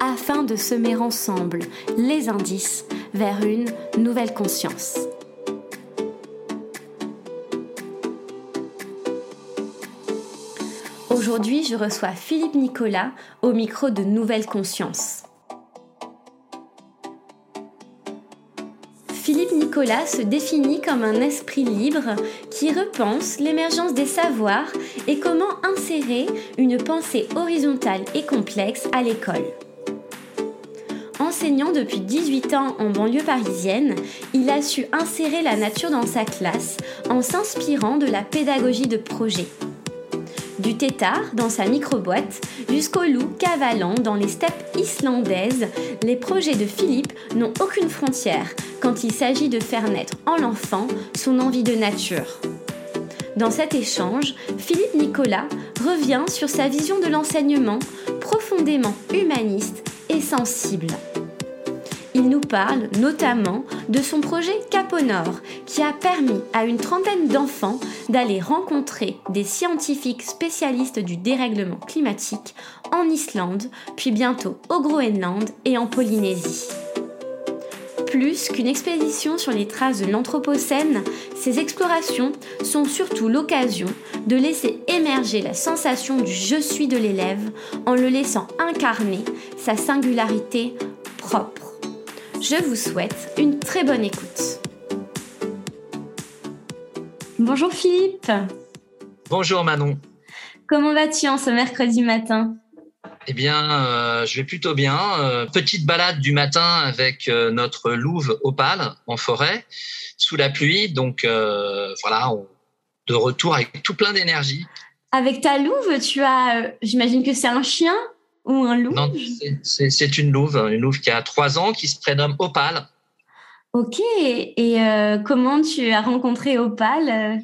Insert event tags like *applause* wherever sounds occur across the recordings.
afin de semer ensemble les indices vers une nouvelle conscience. Aujourd'hui, je reçois Philippe Nicolas au micro de Nouvelle Conscience. Philippe Nicolas se définit comme un esprit libre qui repense l'émergence des savoirs et comment insérer une pensée horizontale et complexe à l'école. Enseignant depuis 18 ans en banlieue parisienne, il a su insérer la nature dans sa classe en s'inspirant de la pédagogie de projet. Du tétard dans sa microboîte jusqu'au loup cavalant dans les steppes islandaises, les projets de Philippe n'ont aucune frontière quand il s'agit de faire naître en l'enfant son envie de nature. Dans cet échange, Philippe Nicolas revient sur sa vision de l'enseignement profondément humaniste et sensible. Il nous parle notamment de son projet Caponor, qui a permis à une trentaine d'enfants d'aller rencontrer des scientifiques spécialistes du dérèglement climatique en Islande, puis bientôt au Groenland et en Polynésie. Plus qu'une expédition sur les traces de l'Anthropocène, ces explorations sont surtout l'occasion de laisser émerger la sensation du je suis de l'élève en le laissant incarner sa singularité propre. Je vous souhaite une très bonne écoute. Bonjour Philippe. Bonjour Manon. Comment vas-tu en ce mercredi matin? Eh bien, euh, je vais plutôt bien. Euh, petite balade du matin avec euh, notre louve opale en forêt, sous la pluie. Donc voilà, de retour avec tout plein d'énergie. Avec ta louve, tu as, j'imagine que c'est un chien? Ou un loup Non, c'est une louve, une louve qui a trois ans, qui se prénomme Opal. Ok, et euh, comment tu as rencontré Opal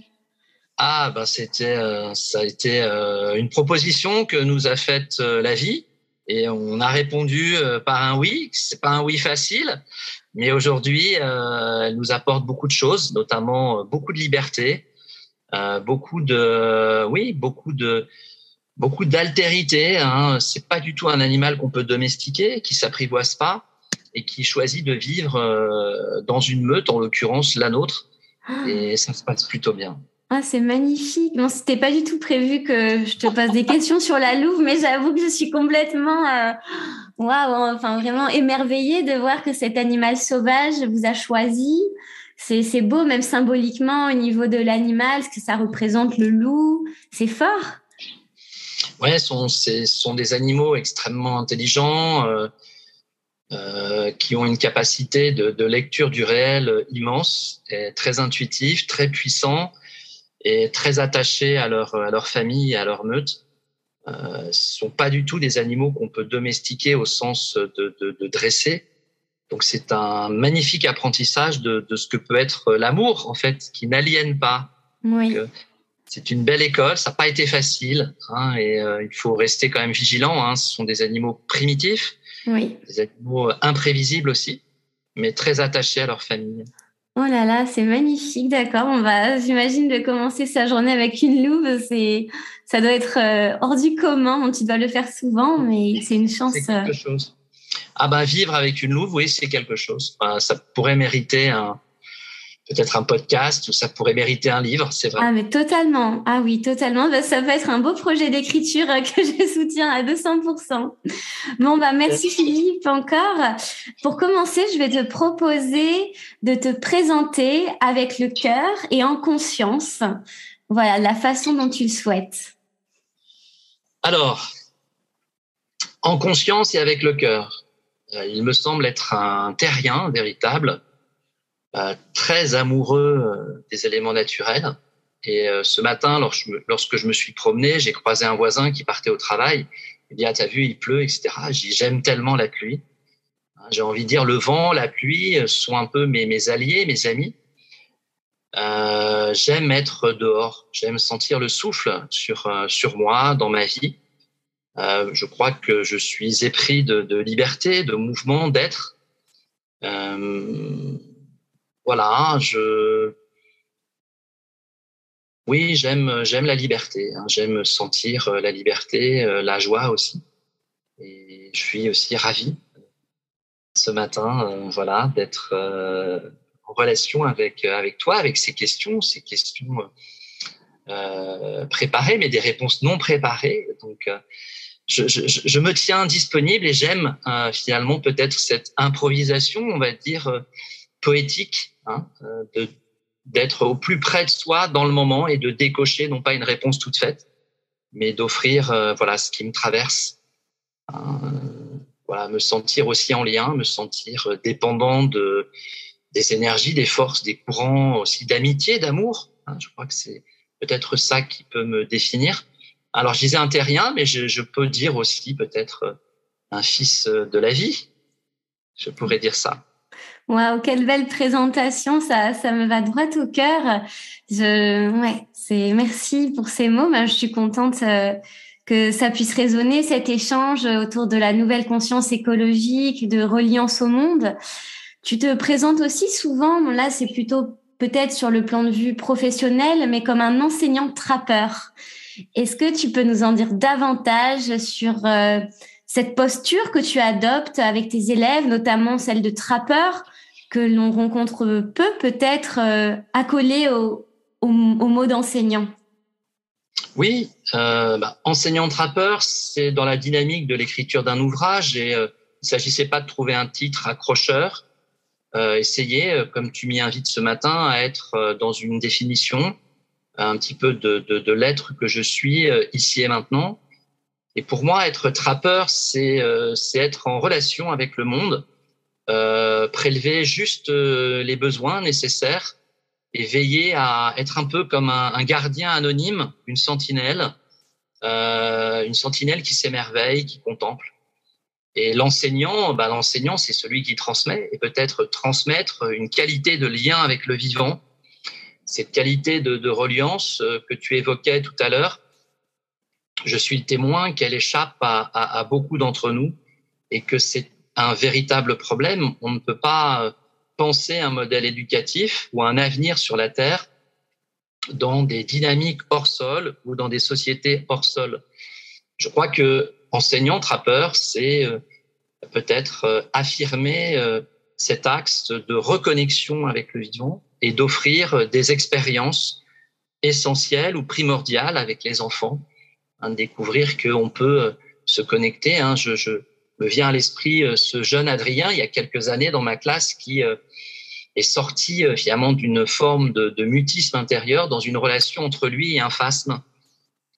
Ah, ben c'était, euh, ça a été euh, une proposition que nous a faite la vie, et on a répondu par un oui. C'est pas un oui facile, mais aujourd'hui, elle nous apporte beaucoup de choses, notamment beaucoup de liberté, beaucoup de, oui, beaucoup de beaucoup d'altérité. Hein. C'est pas du tout un animal qu'on peut domestiquer, qui s'apprivoise pas et qui choisit de vivre euh, dans une meute, en l'occurrence la nôtre. Ah. Et ça se passe plutôt bien. Ah, c'est magnifique. Non, c'était pas du tout prévu que je te pose des questions sur la louve, mais j'avoue que je suis complètement, euh, waouh, enfin vraiment émerveillée de voir que cet animal sauvage vous a choisi. C'est beau, même symboliquement au niveau de l'animal, ce que ça représente le loup. C'est fort. Ouais, sont, sont des animaux extrêmement intelligents, euh, euh, qui ont une capacité de, de, lecture du réel immense, et très intuitif, très puissant et très attachés à leur, à leur famille, à leur meute. Euh, ce sont pas du tout des animaux qu'on peut domestiquer au sens de, de, de dresser. Donc c'est un magnifique apprentissage de, de, ce que peut être l'amour en fait, qui n'aliène pas. Oui c'est une belle école. Ça n'a pas été facile hein, et euh, il faut rester quand même vigilant. Hein. Ce sont des animaux primitifs, oui. des animaux imprévisibles aussi, mais très attachés à leur famille. Oh là là, c'est magnifique, d'accord. On va, j'imagine, de commencer sa journée avec une louve. C'est, ça doit être euh, hors du commun. Tu dois le faire souvent, mais c'est une chance. C'est quelque euh, chose. Ah bah vivre avec une louve, oui, c'est quelque chose. ça pourrait mériter un, peut-être un podcast ou ça pourrait mériter un livre, c'est vrai. Ah mais totalement. Ah oui, totalement. Bah, ça peut être un beau projet d'écriture euh, *laughs* que je soutiens à 200%. Bon bah merci Philippe encore. Pour commencer, je vais te proposer de te présenter avec le cœur et en conscience. Voilà, la façon dont tu le souhaites. Alors, en conscience et avec le cœur. Euh, il me semble être un terrien véritable très amoureux euh, des éléments naturels. Et euh, ce matin, lorsque je me suis promené, j'ai croisé un voisin qui partait au travail Il dit, ah, t'as vu, il pleut, etc. J'aime tellement la pluie. Hein, j'ai envie de dire, le vent, la pluie sont un peu mes, mes alliés, mes amis. Euh, j'aime être dehors, j'aime sentir le souffle sur, euh, sur moi, dans ma vie. Euh, je crois que je suis épris de, de liberté, de mouvement, d'être. Euh, voilà, je. Oui, j'aime j'aime la liberté. Hein, j'aime sentir la liberté, la joie aussi. Et je suis aussi ravi ce matin, voilà, d'être en relation avec avec toi, avec ces questions, ces questions euh, préparées, mais des réponses non préparées. Donc je, je, je, me tiens disponible et j'aime euh, finalement peut-être cette improvisation, on va dire euh, poétique, hein, euh, d'être au plus près de soi dans le moment et de décocher non pas une réponse toute faite, mais d'offrir voilà ce qui me traverse. Hein, voilà, me sentir aussi en lien, me sentir dépendant de des énergies, des forces, des courants aussi d'amitié, d'amour. Hein, je crois que c'est peut-être ça qui peut me définir. Alors, je disais un terrien, mais je, peux dire aussi peut-être euh, un fils euh, de la vie. Je pourrais dire ça. Waouh, quelle belle présentation, ça, ça me va droit au cœur. Je, ouais, c'est merci pour ces mots. Ben, je suis contente euh, que ça puisse résonner cet échange autour de la nouvelle conscience écologique, de reliance au monde. Tu te présentes aussi souvent, là c'est plutôt peut-être sur le plan de vue professionnel, mais comme un enseignant trappeur. Est-ce que tu peux nous en dire davantage sur euh, cette posture que tu adoptes avec tes élèves, notamment celle de trappeur, que l'on rencontre peu peut-être euh, accolée au, mot d'enseignant Oui, euh, bah, enseignant-trappeur, c'est dans la dynamique de l'écriture d'un ouvrage et euh, il ne s'agissait pas de trouver un titre accrocheur. Euh, essayer, comme tu m'y invites ce matin, à être dans une définition un petit peu de, l'être que je suis ici et maintenant. Et pour moi, être trappeur, c'est euh, être en relation avec le monde, euh, prélever juste euh, les besoins nécessaires et veiller à être un peu comme un, gardien anonyme, une sentinelle, euh, une sentinelle qui s'émerveille, qui contemple. Et l'enseignant, bah, l'enseignant, c'est celui qui transmet et peut-être transmettre une qualité de lien avec le vivant, cette qualité de, de reliance euh, que tu évoquais tout à l'heure, je suis témoin qu'elle échappe à, à, beaucoup d'entre nous et que c'est un véritable problème. On ne peut pas euh, penser un modèle éducatif ou un avenir sur la Terre dans des dynamiques hors sol ou dans des sociétés hors sol. Je crois que enseignant trappeur, c'est euh, peut-être affirmer cet axe de reconnexion avec le vivant et d'offrir des expériences essentielles ou primordiales avec les enfants, hein, de découvrir qu'on peut euh, se connecter. Hein. Je, je, me viens à l'esprit euh, ce jeune Adrien, il y a quelques années dans ma classe, qui euh, est sorti finalement d'une forme de, mutisme intérieur dans une relation entre lui et un phasme.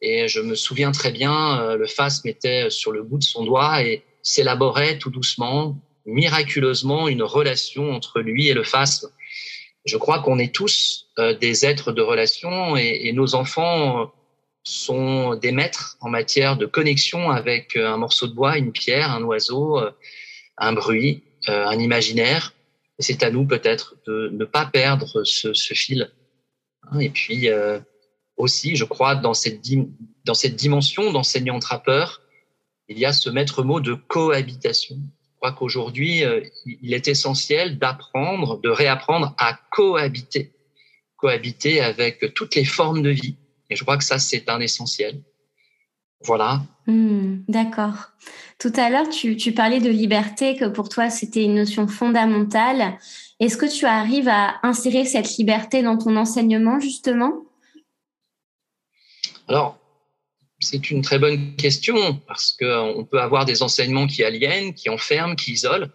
Et je me souviens très bien, le phasme était sur le bout de son doigt et s'élaborait tout doucement, miraculeusement, une relation entre lui et le phasme je crois qu'on est tous des êtres de relation et, nos enfants sont des maîtres en matière de connexion avec euh, un morceau de bois, une pierre, un oiseau, euh, un bruit, un imaginaire. Et c'est à nous peut-être de ne pas perdre ce, ce fil. Hein, et puis aussi, je crois, dans cette, dans cette dimension d'enseignant-trappeur, il y a ce maître mot de cohabitation crois qu'aujourd'hui, euh, il est essentiel d'apprendre, de réapprendre à cohabiter, cohabiter avec toutes les formes de vie. Et je crois que ça, c'est un essentiel. Voilà. Mmh, D'accord. Tout à l'heure, tu, tu, parlais de liberté, que pour toi, c'était une notion fondamentale. Est-ce que tu arrives à insérer cette liberté dans ton enseignement, justement? Alors, c'est une très bonne question parce qu'on peut avoir des enseignements qui aliènent, qui enferment, qui isolent,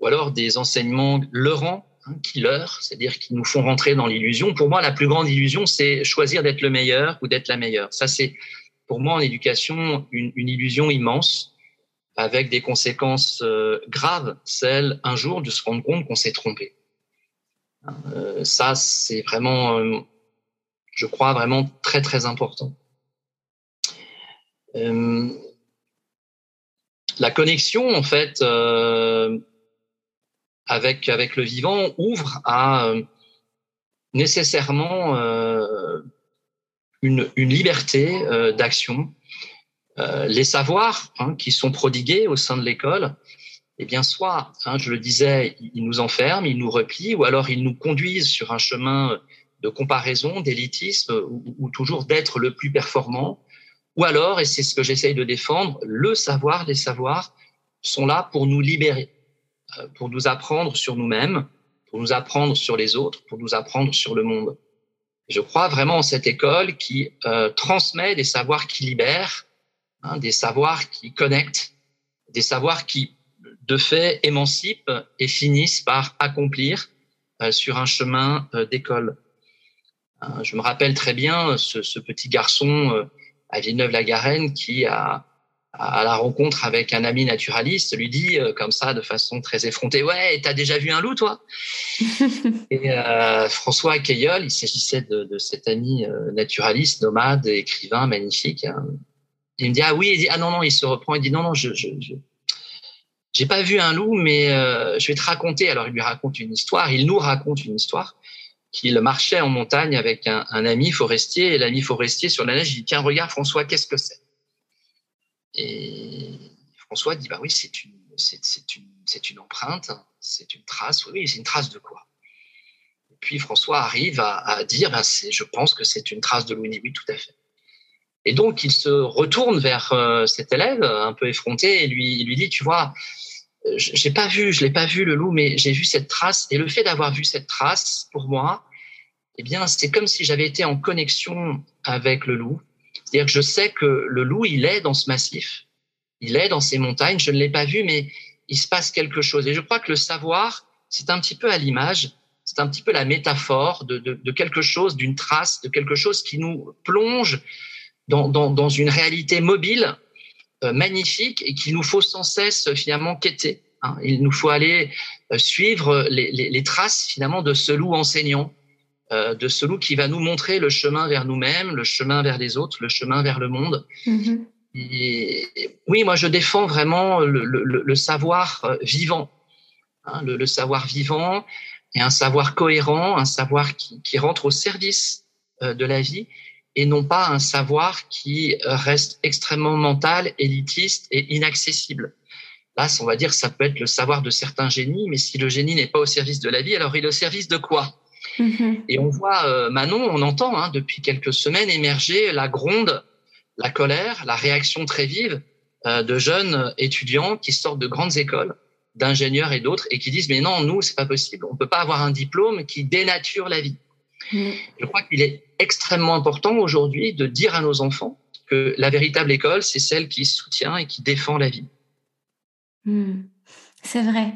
ou alors des enseignements leurrants, qui leurrent, c'est-à-dire qui nous font rentrer dans l'illusion. Pour moi, la plus grande illusion, c'est choisir d'être le meilleur ou d'être la meilleure. Ça, c'est pour moi en éducation une, une, illusion immense avec des conséquences euh, graves, celles un jour de se rendre compte qu'on s'est trompé. Euh, ça, c'est vraiment, euh, je crois, vraiment très très important. Euh, la connexion, en fait, euh, avec, avec le vivant ouvre à euh, nécessairement euh, une, une, liberté euh, d'action. Euh, les savoirs hein, qui sont prodigués au sein de l'école, eh bien, soit, hein, je le disais, ils nous enferment, ils nous replient, ou alors ils nous conduisent sur un chemin de comparaison, d'élitisme, ou, ou, toujours d'être le plus performant, ou alors, et c'est ce que j'essaye de défendre, le savoir, les savoirs sont là pour nous libérer, pour nous apprendre sur nous-mêmes, pour nous apprendre sur les autres, pour nous apprendre sur le monde. Je crois vraiment en cette école qui euh, transmet des savoirs qui libèrent, hein, des savoirs qui connectent, des savoirs qui, de fait, émancipent et finissent par accomplir euh, sur un chemin euh, d'école. Euh, je me rappelle très bien ce, ce petit garçon à Villeneuve-la-Garenne qui a à la rencontre avec un ami naturaliste, lui dit euh, comme ça de façon très effrontée Ouais, t'as déjà vu un loup, toi? *laughs* Et euh, François Cayeul, il s'agissait de, de, cet ami euh, naturaliste, nomade, écrivain, magnifique. Hein. Il me dit Ah oui, il dit Ah non, non, il se reprend, il dit Non, non, je. je, je j'ai pas vu un loup, mais euh, je vais te raconter. Alors il lui raconte une histoire, il nous raconte une histoire qu'il marchait en montagne avec un, un ami forestier, et l'ami forestier sur la neige, il dit Tiens, regarde François, qu'est-ce que c'est? Et François dit, bah oui, c'est une, c'est, une, c'est une empreinte, c'est une trace. Oui, c'est une trace de quoi? Et puis François arrive à, à dire, bah je pense que c'est une trace de Louis. Oui, tout à fait. Et donc, il se retourne vers euh, cet élève, un peu effronté, et lui, il lui dit, tu vois, j'ai pas vu, je l'ai pas vu le loup, mais j'ai vu cette trace. Et le fait d'avoir vu cette trace, pour moi, eh bien, c'est comme si j'avais été en connexion avec le loup. C'est-à-dire que je sais que le loup, il est dans ce massif, il est dans ces montagnes, je ne l'ai pas vu, mais il se passe quelque chose. Et je crois que le savoir, c'est un petit peu à l'image, c'est un petit peu la métaphore de, quelque chose, d'une trace, de quelque chose qui nous plonge dans, une réalité mobile, euh, magnifique, et qu'il nous faut sans cesse finalement quêter. Hein. Il nous faut aller euh, suivre les, traces finalement de ce loup enseignant, de ce loup qui va nous montrer le chemin vers nous-mêmes, le chemin vers les autres, le chemin vers le monde. Mmh. Et, oui, moi je défends vraiment le, le, le savoir euh, vivant, hein, le, le, savoir vivant et un savoir cohérent, un savoir qui, qui rentre au service euh, de la vie et non pas un savoir qui reste extrêmement mental, élitiste et inaccessible. Là, on va dire, ça peut être le savoir de certains génies, mais si le génie n'est pas au service de la vie, alors il est au service de quoi? Mmh. Et on voit euh, Manon, on entend hein, depuis quelques semaines émerger la gronde, la colère, la réaction très vive euh, de jeunes étudiants qui sortent de grandes écoles, d'ingénieurs et d'autres, et qui disent mais non, nous c'est pas possible, on peut pas avoir un diplôme qui dénature la vie. Mmh. Je crois qu'il est extrêmement important aujourd'hui de dire à nos enfants que la véritable école, c'est celle qui soutient et qui défend la vie. Mmh. C'est vrai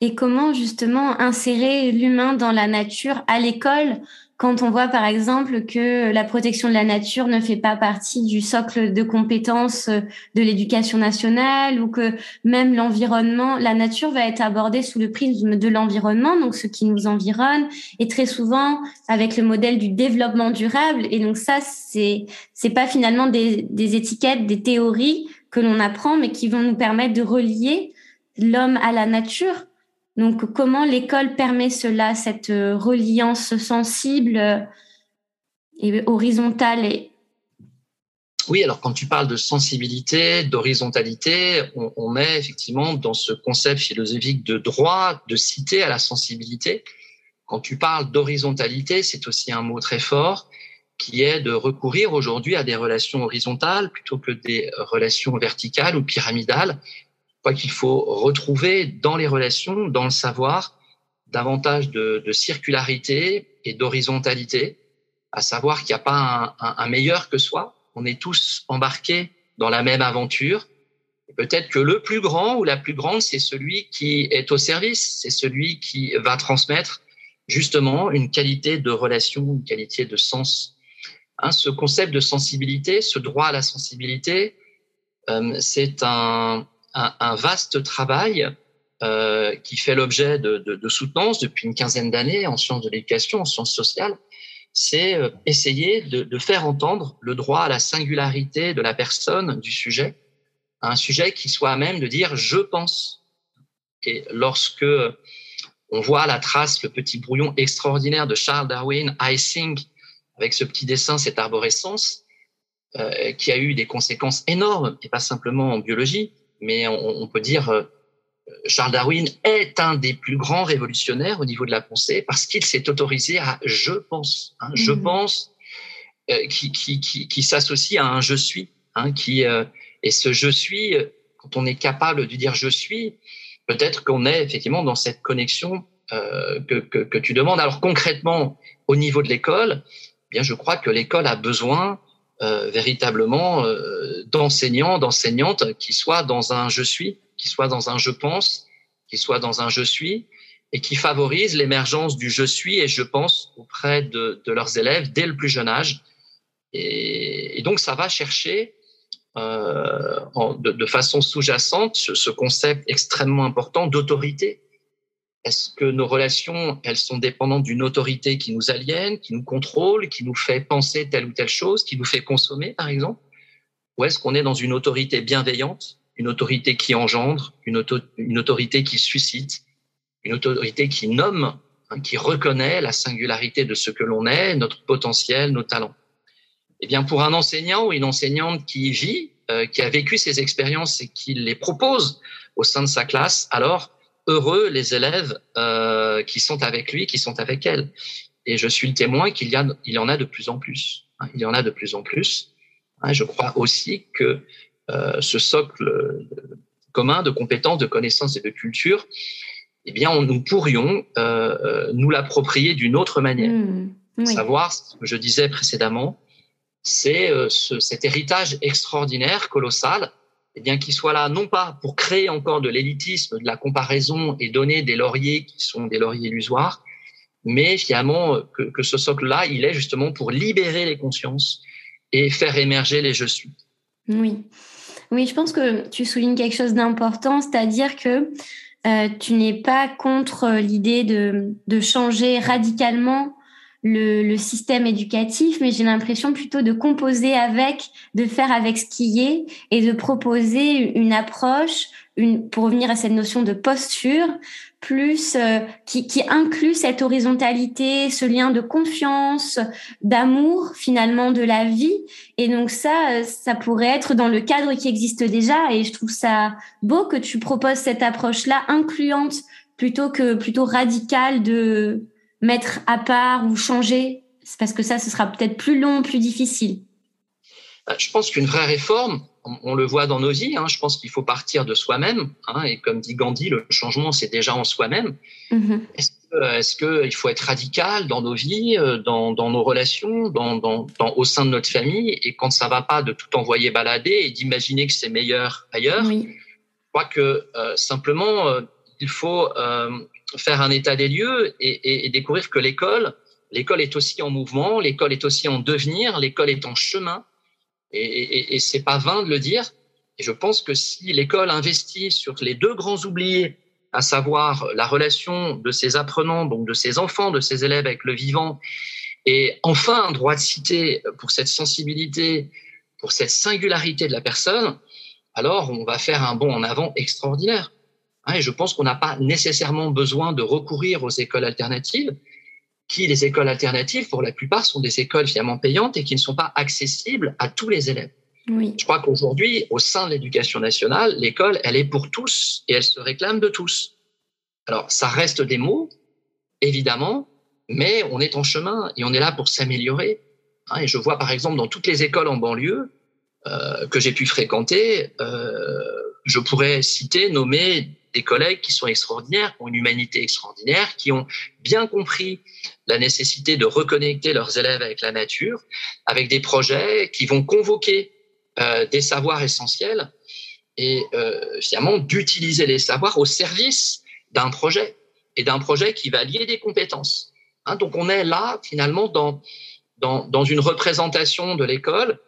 et comment justement insérer l'humain dans la nature à l'école quand on voit par exemple que la protection de la nature ne fait pas partie du socle de compétences de l'éducation nationale ou que même l'environnement, la nature va être abordée sous le prisme de l'environnement, donc ce qui nous environne, et très souvent avec le modèle du développement durable. Et donc ça, c'est c'est pas finalement des, des étiquettes, des théories que l'on apprend, mais qui vont nous permettre de relier l'homme à la nature donc, comment l'école permet cela, cette euh, reliance sensible euh, et horizontale et... Oui, alors quand tu parles de sensibilité, d'horizontalité, on, on, met effectivement dans ce concept philosophique de droit, de cité à la sensibilité. Quand tu parles d'horizontalité, c'est aussi un mot très fort qui est de recourir aujourd'hui à des relations horizontales plutôt que des relations verticales ou pyramidales crois qu'il faut retrouver dans les relations, dans le savoir, davantage de, de circularité et d'horizontalité, à savoir qu'il n'y a pas un, un, meilleur que soi. On est tous embarqués dans la même aventure. Peut-être que le plus grand ou la plus grande, c'est celui qui est au service, c'est celui qui va transmettre justement une qualité de relation, une qualité de sens. Hein, ce concept de sensibilité, ce droit à la sensibilité, euh, c'est un, un, vaste travail euh, qui fait l'objet de, de, de, soutenance depuis une quinzaine d'années en sciences de l'éducation, en sciences sociales, c'est euh, essayer de, de, faire entendre le droit à la singularité de la personne, du sujet, un sujet qui soit à même de dire je pense. Et lorsque on voit la trace, le petit brouillon extraordinaire de Charles Darwin, I think, avec ce petit dessin, cette arborescence, euh, qui a eu des conséquences énormes, et pas simplement en biologie, mais on, on peut dire euh, Charles Darwin est un des plus grands révolutionnaires au niveau de la pensée parce qu'il s'est autorisé à je pense, hein, je mmh. pense, euh, qui, qui, qui, qui s'associe à un je suis, hein, qui euh, et ce je suis, quand on est capable de dire je suis, peut-être qu'on est effectivement dans cette connexion euh, que, que, que, tu demandes. Alors concrètement, au niveau de l'école, eh bien je crois que l'école a besoin euh, véritablement euh, d'enseignants, d'enseignantes qui soient dans un je suis, qui soient dans un je pense, qui soient dans un je suis, et qui favorisent l'émergence du je suis et je pense auprès de, de leurs élèves dès le plus jeune âge. Et, donc ça va chercher euh, de, de, façon sous-jacente ce, ce, concept extrêmement important d'autorité. Est-ce que nos relations, elles sont dépendantes d'une autorité qui nous aliène, qui nous contrôle, qui nous fait penser telle ou telle chose, qui nous fait consommer, par exemple? Ou est-ce qu'on est dans une autorité bienveillante, une autorité qui engendre, une, auto une autorité qui suscite, une autorité qui nomme, hein, qui reconnaît la singularité de ce que l'on est, notre potentiel, nos talents? Eh bien, pour un enseignant ou une enseignante qui vit, euh, qui a vécu ces expériences et qui les propose au sein de sa classe, alors heureux les élèves euh, qui sont avec lui, qui sont avec elle. Et je suis le témoin qu'il y, a, il y en a de plus en plus. Hein, il y en a de plus en plus. Hein, je crois aussi que euh, ce socle commun de compétences, de connaissances et de culture, eh bien, on, nous pourrions euh, euh nous l'approprier d'une autre manière. Mmh, oui. Savoir, ce que je disais précédemment, c'est euh, ce, cet héritage extraordinaire, colossal, eh bien, qu'il soit là non pas pour créer encore de l'élitisme, de la comparaison et donner des lauriers qui sont des lauriers illusoires, mais finalement que, ce socle-là, il est justement pour libérer les consciences et faire émerger les je suis. Oui, oui, je pense que tu soulignes quelque chose d'important, c'est-à-dire que euh, tu n'es pas contre l'idée de, de changer radicalement le, le système éducatif, mais j'ai l'impression plutôt de composer avec, de faire avec ce qui est et de proposer une approche, une, pour revenir à cette notion de posture, plus euh, qui, qui inclut cette horizontalité, ce lien de confiance, d'amour finalement de la vie. Et donc ça, euh, ça pourrait être dans le cadre qui existe déjà. Et je trouve ça beau que tu proposes cette approche-là incluante plutôt que plutôt radicale de mettre à part ou changer Parce que ça, ce sera peut-être plus long, plus difficile. Bah, je pense qu'une vraie réforme, on le voit dans nos vies, hein, je pense qu'il faut partir de soi-même. Hein, et comme dit Gandhi, le changement, c'est déjà en soi-même. Mm-hmm. Est-ce qu'il est faut être radical dans nos vies, euh, dans, dans nos relations, dans, dans, dans, au sein de notre famille Et quand ça va pas, de tout envoyer balader et d'imaginer que c'est meilleur ailleurs? Oui. Je crois que euh, simplement, euh, il faut euh, faire un état des lieux et, découvrir que l'école, l'école est aussi en mouvement, l'école est aussi en devenir, l'école est en chemin. Et, et, et c'est pas vain de le dire. Et je pense que si l'école investit sur les deux grands oubliés, à savoir la relation de ses apprenants, donc de ses enfants, de ses élèves avec le vivant, et enfin un droit de cité pour cette sensibilité, pour cette singularité de la personne, alors on va faire un bond en avant extraordinaire. Hein, et je pense qu'on n'a pas nécessairement besoin de recourir aux écoles alternatives, qui, les écoles alternatives, pour la plupart, sont des écoles finalement payantes et qui ne sont pas accessibles à tous les élèves. Oui. Je crois qu'aujourd'hui, au sein de l'éducation nationale, l'école, elle est pour tous et elle se réclame de tous. Alors, ça reste des mots, évidemment, mais on est en chemin et on est là pour s'améliorer. Hein, et je vois, par exemple, dans toutes les écoles en banlieue euh, que j'ai pu fréquenter, euh, je pourrais citer, nommer des collègues qui sont extraordinaires, qui ont une humanité extraordinaire, qui ont bien compris la nécessité de reconnecter leurs élèves avec la nature, avec des projets qui vont convoquer euh, des savoirs essentiels et euh, finalement d'utiliser les savoirs au service d'un projet et d'un projet qui va lier des compétences. Hein, donc on est là finalement dans, dans, dans une représentation de l'école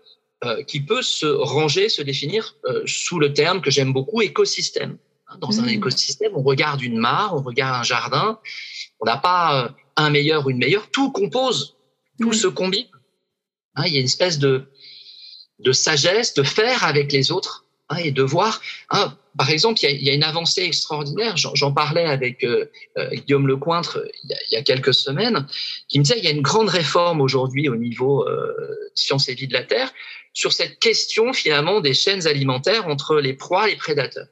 euh, qui peut se ranger, se définir sous le terme que j'aime beaucoup, écosystème. Dans mmh. un écosystème, on regarde une mare, on regarde un jardin. On n'a pas euh, un meilleur ou une meilleure. Tout compose, tout mmh. se combine. Hein, il y a une espèce de, de sagesse de faire avec les autres hein, et de voir. Hein, par exemple, il y, a, une avancée extraordinaire. J'en parlais avec euh, euh, Guillaume Lecointre il y, a, il y, a, quelques semaines, qui me disait il y a une grande réforme aujourd'hui au niveau euh, sciences et vie de la Terre sur cette question finalement des chaînes alimentaires entre les proies et les prédateurs.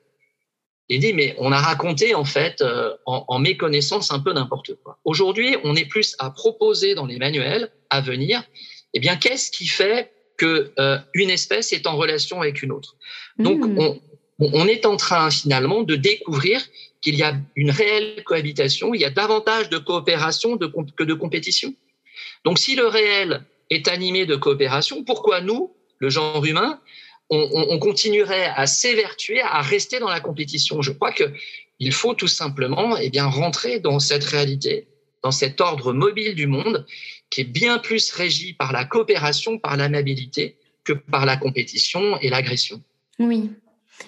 Il dit mais on a raconté en fait en, en, méconnaissance un peu n'importe quoi. Aujourd'hui, on est plus à proposer dans les manuels à venir. Eh bien, qu'est-ce qui fait que une espèce est en relation avec une autre? Donc, mmh. on, on est en train finalement de découvrir qu'il y a une réelle cohabitation, il y a davantage de coopération que de compétition. Donc si le réel est animé de coopération, pourquoi nous, le genre humain, on, continuerait à s'évertuer, à rester dans la compétition Je crois que il faut tout simplement eh bien, rentrer dans cette réalité, dans cet ordre mobile du monde qui est bien plus régi par la coopération, par l'amabilité, que par la compétition et l'agression. Oui,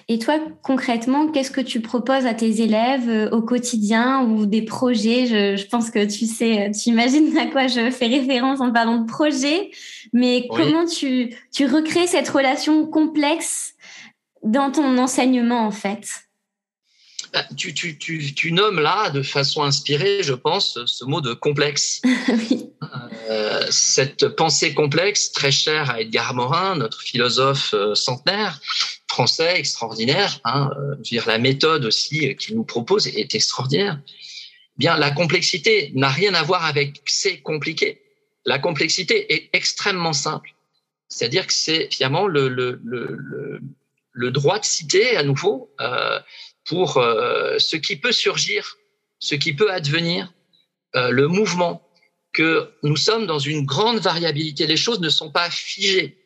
et toi, concrètement, qu'est-ce que tu proposes à tes élèves euh, au quotidien ou des projets? Je, pense que tu sais, tu imagines à quoi je fais référence en parlant de projet, mais comment tu, tu recrées cette relation complexe dans ton enseignement en fait? Bah, tu, tu, tu, tu, nommes là, de façon inspirée, je pense, ce mot de complexe. *laughs* oui. euh, cette pensée complexe, très chère à Edgar Morin, notre philosophe euh, centenaire, français extraordinaire. Hein, euh, dire, la méthode aussi qu'il nous propose est extraordinaire. Bien, la complexité n'a rien à voir avec c'est compliqué. La complexité est extrêmement simple. C'est-à-dire que c'est finalement le, le, le, le, droit de citer à nouveau euh, pour euh, ce qui peut surgir, ce qui peut advenir, euh, le mouvement, que nous sommes dans une grande variabilité. Les choses ne sont pas figées.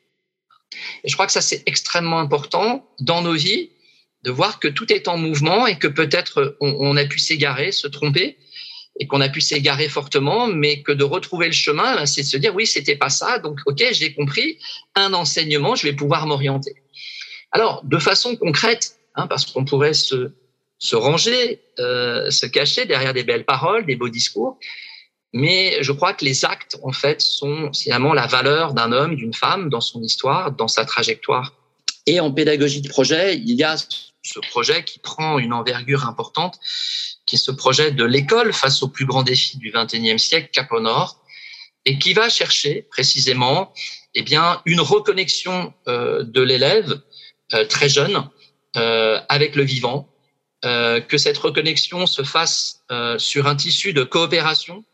Et je crois que ça, c'est extrêmement important dans nos vies, de voir que tout est en mouvement et que peut-être on, on, a pu s'égarer, se tromper, et qu'on a pu s'égarer fortement, mais que de retrouver le chemin, c'est de se dire oui, c'était pas ça, donc ok, j'ai compris, un enseignement, je vais pouvoir m'orienter. Alors, de façon concrète, hein, parce qu'on pourrait se, se ranger, euh, se cacher derrière des belles paroles, des beaux discours, mais je crois que les actes, en fait, sont finalement la valeur d'un homme, d'une femme dans son histoire, dans sa trajectoire. Et en pédagogie de projet, il y a ce projet qui prend une envergure importante, qui est ce projet de l'école face aux plus grands défis du XXIe siècle, Cap au Nord, et qui va chercher précisément eh bien, une reconnexion euh, de l'élève euh, très jeune avec le vivant, euh, que cette reconnexion se fasse euh, sur un tissu de coopération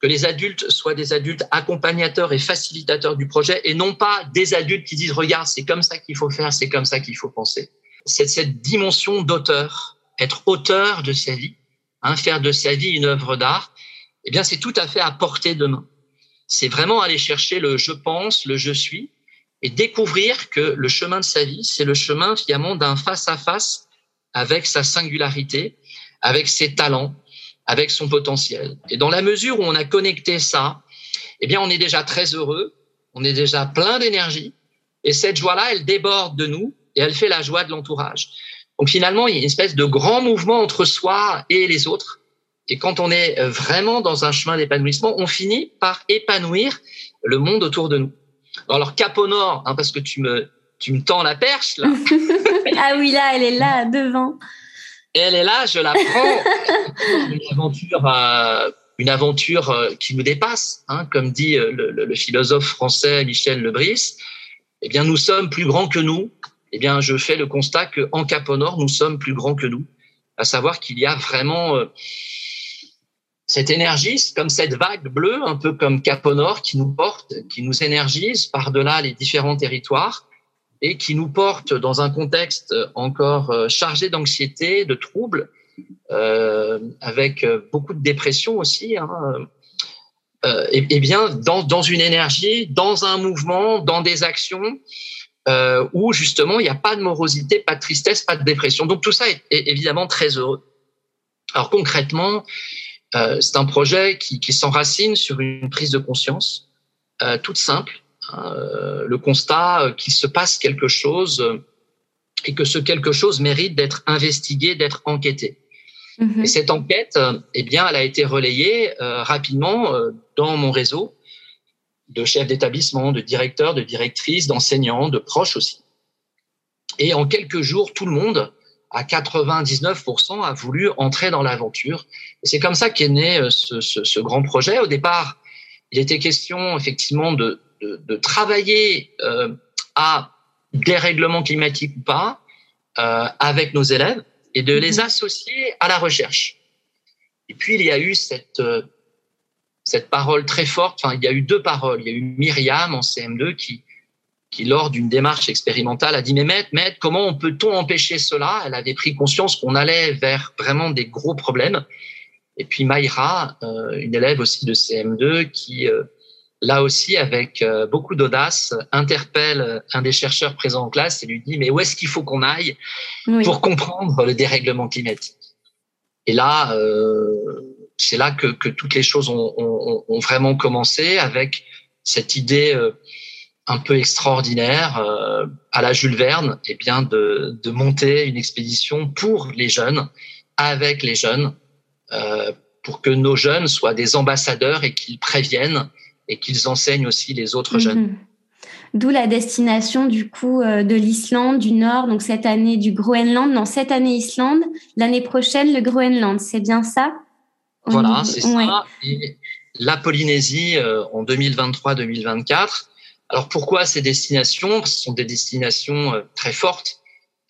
que les adultes soient des adultes accompagnateurs et facilitateurs du projet et non pas des adultes qui disent regarde c'est comme ça qu'il faut faire c'est comme ça qu'il faut penser. C'est cette dimension d'auteur être auteur de sa vie hein, faire de sa vie une œuvre d'art eh bien c'est tout à fait à portée de main. C'est vraiment aller chercher le je pense le je suis et découvrir que le chemin de sa vie c'est le chemin finalement d'un face à face avec sa singularité avec ses talents avec son potentiel. Et dans la mesure où on a connecté ça, eh bien, on est déjà très heureux, on est déjà plein d'énergie, et cette joie-là, elle déborde de nous et elle fait la joie de l'entourage. Donc finalement, il y a une espèce de grand mouvement entre soi et les autres. Et quand on est vraiment dans un chemin d'épanouissement, on finit par épanouir le monde autour de nous. Alors cap au nord, hein, parce que tu me tu me tends la perche là. *laughs* ah oui là, elle est là devant elle est là, je la prends. *laughs* une aventure, euh, une aventure euh, qui nous dépasse, hein, comme dit euh, le, le, philosophe français Michel Lebris. Eh bien, nous sommes plus grands que nous. Eh bien, je fais le constat que en Cap au Nord, nous sommes plus grands que nous. À savoir qu'il y a vraiment euh, cette énergie, comme cette vague bleue, un peu comme Cap au Nord, qui nous porte, qui nous énergise par-delà les différents territoires et qui nous porte dans un contexte encore euh, chargé d'anxiété, de troubles, euh, avec euh, beaucoup de dépression aussi. Hein, euh, et, bien dans, dans, une énergie, dans un mouvement, dans des actions euh, où justement il n'y a pas de morosité, pas de tristesse, pas de dépression. Donc tout ça est évidemment très heureux. Alors concrètement, euh, c'est un projet qui, qui s'enracine sur une prise de conscience toute simple euh, le constat qu'il se passe quelque chose euh, et que ce quelque chose mérite d'être investigué, d'être enquêté. Mmh. Et cette enquête, eh bien, elle a été relayée euh, rapidement euh, dans mon réseau de chefs d'établissement, de directeurs, de directrices, d'enseignants, de proches aussi. Et en quelques jours, tout le monde, à 99%, a voulu entrer dans l'aventure. Et c'est comme ça qu'est né euh, ce, ce, ce, grand projet. Au départ, il était question effectivement de, de, de travailler euh, à dérèglement climatique ou pas euh, avec nos élèves et de les mhm. associer à la recherche. Et puis il y a eu cette euh, cette parole très forte. Enfin, il y a eu deux paroles. Il y a eu Myriam en CM2 qui qui lors d'une démarche expérimentale a dit mais maître, maître, comment peut-on empêcher cela? Elle avait pris conscience qu'on allait vers vraiment des gros problèmes. Et puis Mayra, euh, une élève aussi de CM2, qui euh, là aussi avec euh, beaucoup d'audace interpelle un des chercheurs présents en classe et lui dit mais où est-ce qu'il faut qu'on aille pour comprendre le dérèglement climatique? Et là, c'est là que, que, toutes les choses ont, ont, ont, vraiment commencé avec cette idée un peu extraordinaire euh, à la Jules Verne, et eh bien de, de, monter une expédition pour les jeunes, avec les jeunes, euh, pour que nos jeunes soient des ambassadeurs et qu'ils préviennent et qu'ils enseignent aussi les autres jeunes. Mhm. D'où la destination du coup euh, de l'Islande, du Nord, donc cette année du Groenland, non cette année Islande, l'année prochaine le Groenland, c'est bien ça? Voilà, c'est ça. Et la Polynésie euh, en 2023-2024 alors pourquoi ces destinations? Ce sont des destinations euh, très fortes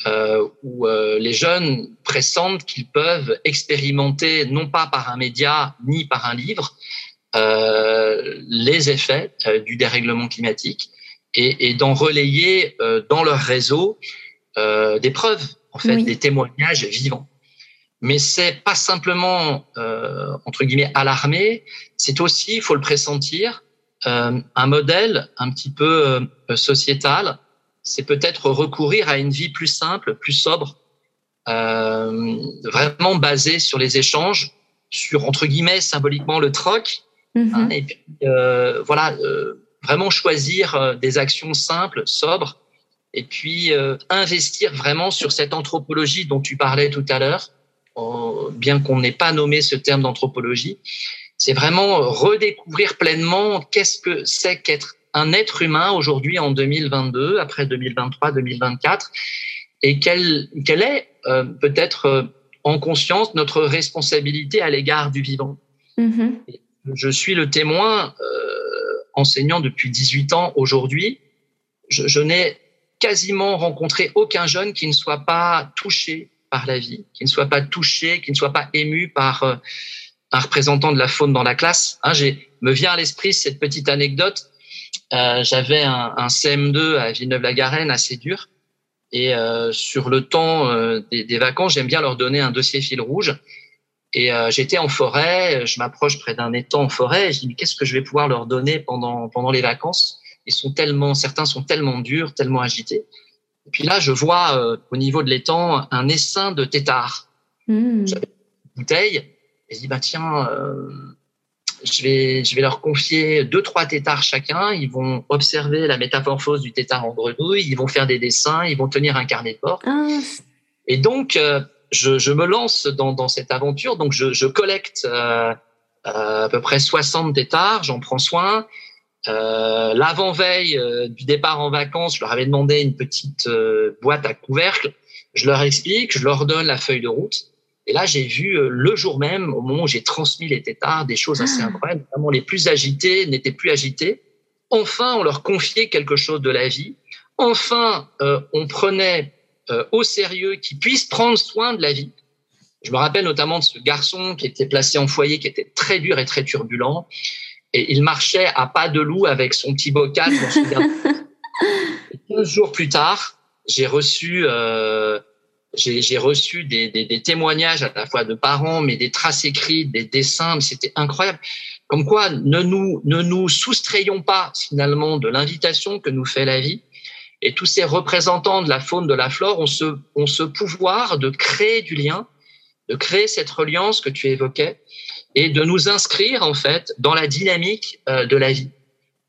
euh, où euh, les jeunes pressentent qu'ils peuvent expérimenter, non pas par un média ni par un livre, euh, les effets du dérèglement climatique et, et d'en relayer dans leur réseau des preuves, en fait, des témoignages vivants. Mais c'est pas simplement entre guillemets alarmer, c'est aussi, il faut le pressentir, un modèle un petit peu euh, sociétal, c'est peut-être recourir à une vie plus simple, plus sobre, euh, vraiment basée sur les échanges, sur entre guillemets symboliquement le troc, mm-hmm. hein, et puis euh, voilà, euh, vraiment choisir des actions simples, sobres, et puis investir vraiment sur cette anthropologie dont tu parlais tout à l'heure, bien qu'on n'ait pas nommé ce terme d'anthropologie, c'est vraiment redécouvrir pleinement qu'est-ce que c'est qu'être un être humain aujourd'hui en 2022, après 2023, 2024, et quelle, quelle est euh, peut-être euh, en conscience notre responsabilité à l'égard du vivant. Mm-hmm. Je suis le témoin, euh, enseignant depuis 18 ans aujourd'hui, je, je n'ai quasiment rencontré aucun jeune qui ne soit pas touché par la vie, qui ne soit pas touché, qui ne soit pas ému par euh, un représentant de la faune dans la classe. Hein, j'ai me vient à l'esprit cette petite anecdote. Euh, J'avais un, un, CM2 à Villeneuve-la-Garenne assez dur. Et euh, sur le temps euh, des, des, vacances, j'aime bien leur donner un dossier fil rouge. Et euh, j'étais en forêt, je m'approche près d'un étang en forêt. Et je dis mais qu'est-ce que je vais pouvoir leur donner pendant pendant les vacances? Ils sont tellement, certains sont tellement durs, tellement agités. Et puis là, je vois euh, au niveau de l'étang un essaim de têtards. Mmh. J'avais une bouteille je dis, bah, tiens, euh, je, vais, je vais leur confier deux, trois tétards chacun. Ils vont observer la métamorphose du tétard en grenouille. Ils vont faire des dessins. Ils vont tenir un carnet de bord. Ah. Et donc, euh, je, je, me lance dans, dans, cette aventure. Donc, je, je collecte euh, à peu près 60 tétards. J'en prends soin. Euh, L'avant-veille euh, du départ en vacances, je leur avais demandé une petite boîte à couvercle. Je leur explique, je leur donne la feuille de route. Et là, j'ai vu euh, le jour même, au moment où j'ai transmis les tétards, des choses assez ah. incroyables. Notamment, les plus agités n'étaient plus agités. Enfin, on leur confiait quelque chose de la vie. Enfin, euh, on prenait euh, au sérieux qu'ils puissent prendre soin de la vie. Je me rappelle notamment de ce garçon qui était placé en foyer, qui était très dur et très turbulent. Et il marchait à pas de loup avec son petit bocal. *laughs* et 15 jours plus tard, j'ai reçu euh, j'ai reçu des, des, des, témoignages à la fois de parents, mais des traces écrites, des dessins, c'était incroyable. Comme quoi, ne nous, ne nous soustrayons pas finalement de l'invitation que nous fait la vie. Et tous ces représentants de la faune, de la flore ont ce, ont ce pouvoir de créer du lien, de créer cette reliance que tu évoquais, et de nous inscrire en fait dans la dynamique euh, de la vie.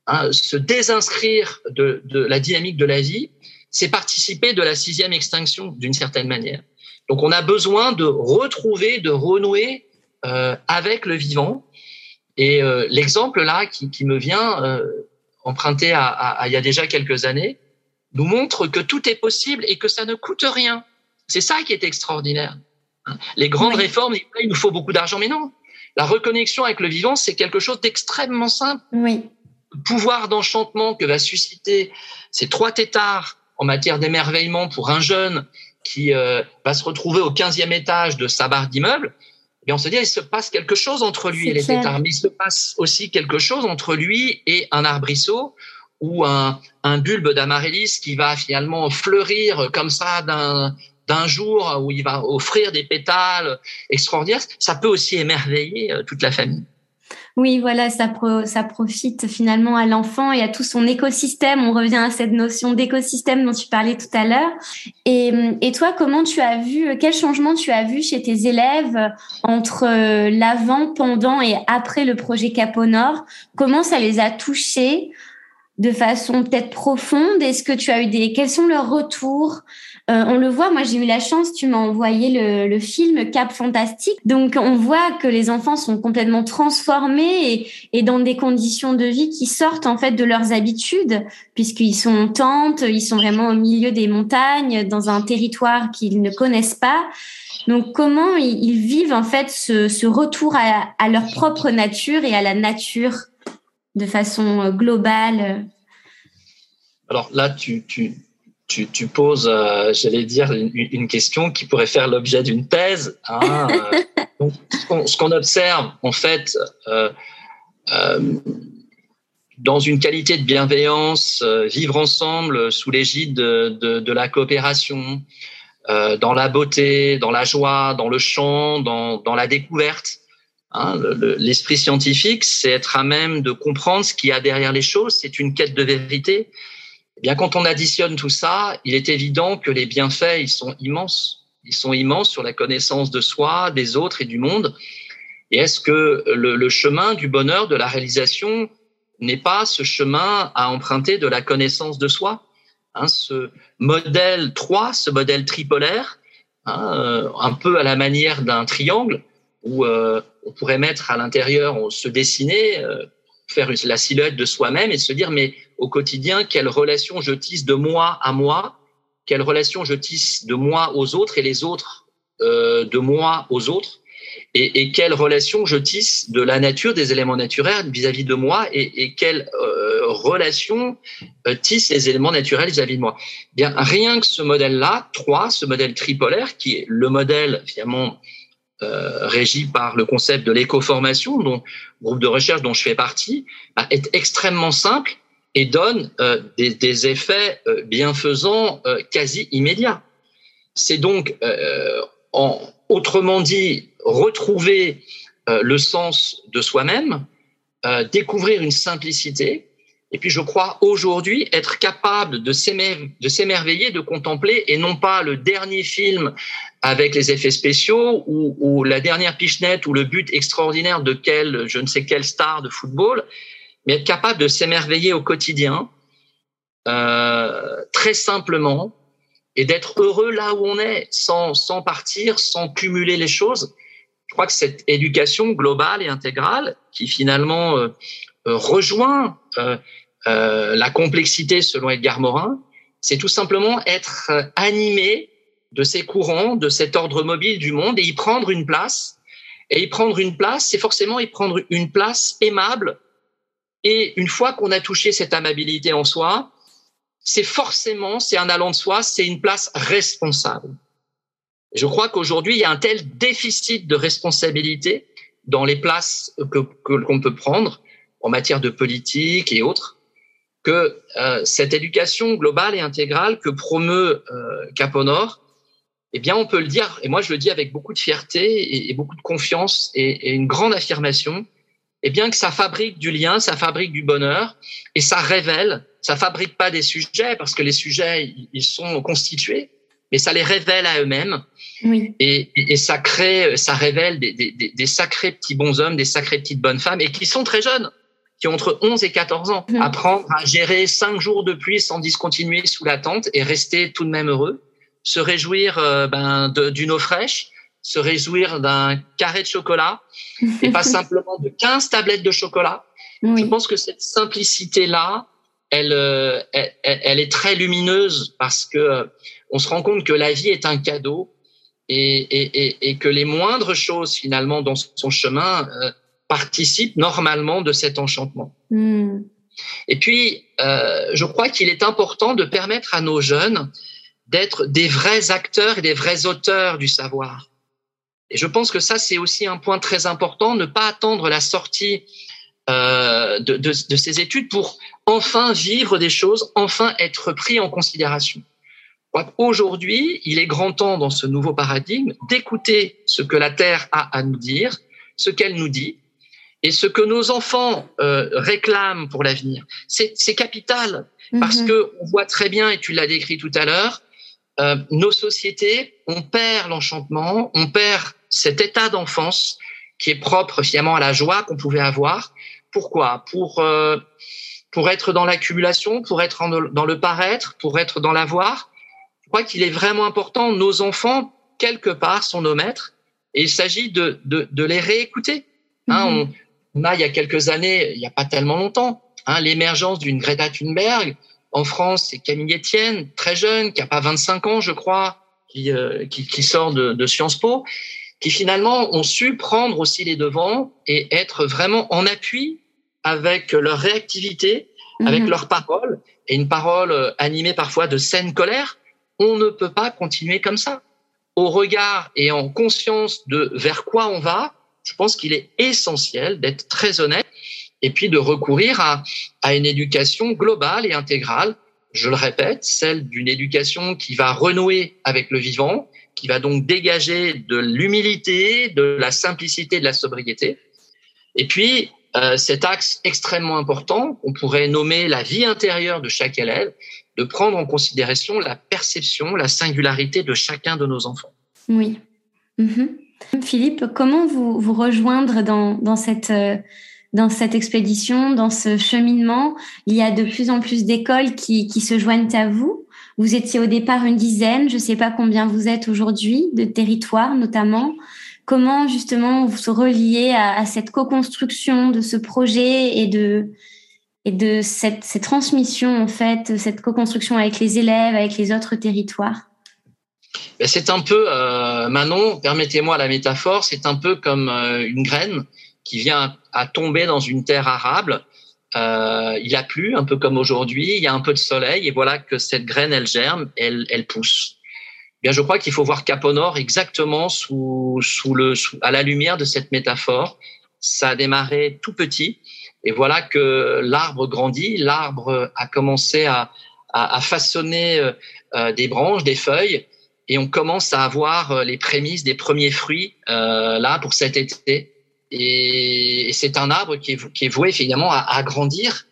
Hein, se désinscrire de, de la dynamique de la vie, c'est participer de la sixième extinction d'une certaine manière. Donc on a besoin de retrouver, de renouer euh, avec le vivant. Et euh, l'exemple là qui, qui, me vient, euh, emprunté à, à, à, il y a déjà quelques années, nous montre que tout est possible et que ça ne coûte rien. C'est ça qui est extraordinaire. Les grandes réformes, il nous faut beaucoup d'argent, mais non. La reconnexion avec le vivant, c'est quelque chose d'extrêmement simple. Oui. Le pouvoir d'enchantement que va susciter ces trois tétards en matière d'émerveillement pour un jeune qui euh, va se retrouver au 15e étage de sa barre d'immeuble, et on se dit, il se passe quelque chose entre lui et les tétards, mais il se passe aussi quelque chose entre lui et un arbrisseau ou un, un bulbe d'amaryllis qui va finalement fleurir comme ça d'un d'un jour où il va offrir des pétales extraordinaires, ça peut aussi émerveiller euh, toute la famille. Oui, voilà, ça, ça profite finalement à l'enfant et à tout son écosystème. On revient à cette notion d'écosystème dont tu parlais tout à l'heure. Et, et, toi, comment tu as vu, quel changement tu as vu chez tes élèves entre euh, l'avant, pendant et après le projet Capo Nord Comment ça les a touchés de façon peut-être profonde? Est-ce que tu as eu des quels sont leurs retours? On le voit, moi j'ai eu la chance, tu m'as envoyé le, film Cap Fantastique, donc on voit que les enfants sont complètement transformés et, dans des conditions de vie qui sortent en fait de leurs habitudes, puisqu'ils sont en tente, ils sont vraiment au milieu des montagnes, dans un territoire qu'ils ne connaissent pas. Donc comment ils, vivent en fait ce, retour à, leur propre nature et à la nature de façon euh, globale? Alors là, tu, tu, tu poses, euh, j'allais dire, une, une, question qui pourrait faire l'objet d'une thèse. Hein, *laughs* euh. ce qu'on observe, en fait, euh, dans une qualité de bienveillance, vivre ensemble sous l'égide de, de, de, la coopération, dans la beauté, dans la joie, dans le chant, dans, dans la découverte, Hein, l'esprit scientifique, c'est être à même de comprendre ce qu'il y a derrière les choses, c'est une quête de vérité. Eh bien, quand on additionne tout ça, il est évident que les bienfaits, ils sont immenses. Ils sont immenses sur la connaissance de soi, des autres et du monde. Et est-ce que le, le, chemin du bonheur, de la réalisation, n'est pas ce chemin à emprunter de la connaissance de soi hein, Ce modèle 3, ce modèle tripolaire, hein, euh, un peu à la manière d'un triangle, où euh, on pourrait mettre à l'intérieur, se dessiner, euh, faire la silhouette de soi-même et se dire mais au quotidien quelle relation je tisse de moi à moi, quelle relation je tisse de moi aux autres et les autres euh, de moi aux autres et, et, quelle relation je tisse de la nature des éléments naturels vis-à-vis de moi et, et quelle euh, relation euh, tisse les éléments naturels vis-à-vis de moi. Bien rien que ce modèle-là, trois, ce modèle tripolaire qui est le modèle finalement euh, régi par le concept de l'éco-formation, dont groupe de recherche dont je fais partie, bah, est extrêmement simple et donne euh, des, effets euh, bienfaisants euh, quasi immédiats. C'est donc, en, autrement dit, retrouver le sens de soi-même, découvrir une simplicité, et puis je crois aujourd'hui être capable de s'émerveiller, de contempler, et non pas le dernier film avec les effets spéciaux ou, ou, la dernière pichenette ou le but extraordinaire de quel, je ne sais quelle star de football, mais être capable de s'émerveiller au quotidien, euh, très simplement, et d'être heureux là où on est, sans, sans partir, sans cumuler les choses. Je crois que cette éducation globale et intégrale, qui finalement euh, euh rejoint euh, euh, la complexité selon Edgar Morin, c'est tout simplement être euh, animé de ces courants, de cet ordre mobile du monde et y prendre une place. Et y prendre une place, c'est forcément y prendre une place aimable. Et une fois qu'on a touché cette amabilité en soi, c'est forcément, c'est un allant de soi, c'est une place responsable. Je crois qu'aujourd'hui, il y a un tel déficit de responsabilité dans les places que qu'on peut prendre en matière de politique et autres, que euh, cette éducation globale et intégrale que promeut euh, Caponor, eh bien, on peut le dire, et moi je le dis avec beaucoup de fierté et, beaucoup de confiance et, une grande affirmation, eh bien que ça fabrique du lien, ça fabrique du bonheur et ça révèle. Ça fabrique pas des sujets parce que les sujets ils sont constitués, mais ça les révèle à eux-mêmes. Oui. Et, et, ça crée, ça révèle des, des, des, sacrés petits bons hommes, des sacrées petites bonnes femmes et qui sont très jeunes qui ont entre 11 et 14 ans. Mmh. Apprendre à gérer cinq jours de pluie sans discontinuer sous la tente et rester tout de même heureux se réjouir euh, ben, d'une eau fraîche, se réjouir d'un carré de chocolat et pas *laughs* simplement de 15 tablettes de chocolat. Oui. Je pense que cette simplicité-là, elle, elle, elle, est très lumineuse parce que on se rend compte que la vie est un cadeau et, et, et que les moindres choses finalement dans son chemin participent normalement de cet enchantement. Hmm. Et puis, euh, je crois qu'il est important de permettre à nos jeunes d'être des vrais acteurs et des vrais auteurs du savoir. Et je pense que ça, c'est aussi un point très important, ne pas attendre la sortie euh, de, de, de, ces études pour enfin vivre des choses, enfin être pris en considération. Aujourd'hui, il est grand temps dans ce nouveau paradigme d'écouter ce que la Terre a à nous dire, ce qu'elle nous dit, et ce que nos enfants euh, réclament pour l'avenir. C'est capital parce mhm. que on voit très bien, et tu l'as décrit tout à l'heure, euh, nos sociétés, on perd l'enchantement, on perd cet état d'enfance qui est propre finalement à la joie qu'on pouvait avoir. Pourquoi? Pour euh, pour être dans l'accumulation, pour être dans le paraître, pour être dans l'avoir. Je crois qu'il est vraiment important. Nos enfants, quelque part, sont nos maîtres, et il s'agit de, de, de les réécouter. Hein, mhm. on, on a, il y a quelques années, il n'y a pas tellement longtemps, hein, l'émergence d'une Greta Thunberg. En France, c'est Camille Etienne, très jeune, qui a pas 25 ans, je crois, qui, euh, qui, qui, sort de, de Sciences Po, qui finalement ont su prendre aussi les devants et être vraiment en appui avec leur réactivité, avec mhm. leurs paroles, et une parole euh, animée parfois de saine colère. On ne peut pas continuer comme ça. Au regard et en conscience de vers quoi on va, je pense qu'il est essentiel d'être très honnête et puis de recourir à, à une éducation globale et intégrale. Je le répète, celle d'une éducation qui va renouer avec le vivant, qui va donc dégager de l'humilité, de la simplicité, de la sobriété. Et puis, euh, cet axe extrêmement important, on pourrait nommer la vie intérieure de chaque élève, de prendre en considération la perception, la singularité de chacun de nos enfants. Oui. Mm-hmm. Philippe, comment vous, vous rejoindre dans, dans, cette, euh, dans cette expédition, dans ce cheminement Il y a de plus en plus d'écoles qui, se joignent à vous. Vous étiez au départ une dizaine, je ne sais pas combien vous êtes aujourd'hui, de territoires notamment. Comment justement vous se reliez à, cette co-construction de ce projet et de, et de cette, cette transmission, en fait, cette co-construction avec les élèves, avec les autres territoires? Ben, c'est un peu, euh, Manon, permettez-moi la métaphore, c'est un peu comme euh, une graine qui vient à tomber dans une terre arable. Euh, il a plu, un peu comme aujourd'hui, il y a un peu de soleil, et voilà que cette graine, elle germe, elle, elle pousse. Bien, je crois qu'il faut voir Cap au Nord exactement sous, sous le, à la lumière de cette métaphore. Ça a démarré tout petit, et voilà que l'arbre grandit, l'arbre a commencé à, à, à façonner euh, des branches, des feuilles, et on commence à avoir euh, les prémices des premiers fruits euh, là pour cet été. Et, c'est un arbre qui est, qui est voué finalement à, à grandir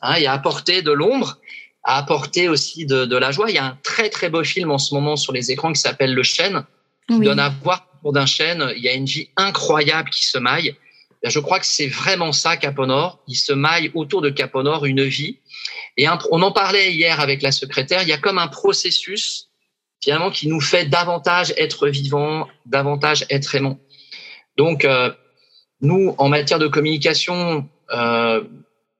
hein, et à apporter de l'ombre, à apporter aussi de, de, la joie. Il y a un très très beau film en ce moment sur les écrans qui s'appelle Le Chêne, qui donne à voir autour d'un chêne. Il y a une vie incroyable qui se maille. Je crois que c'est vraiment ça Caponor. Il se maille autour de Caponor une vie. Et on en parlait hier avec la secrétaire. Il y a comme un processus finalement qui nous fait davantage être vivants, davantage être aimants. Donc, euh, nous, en matière de communication, euh,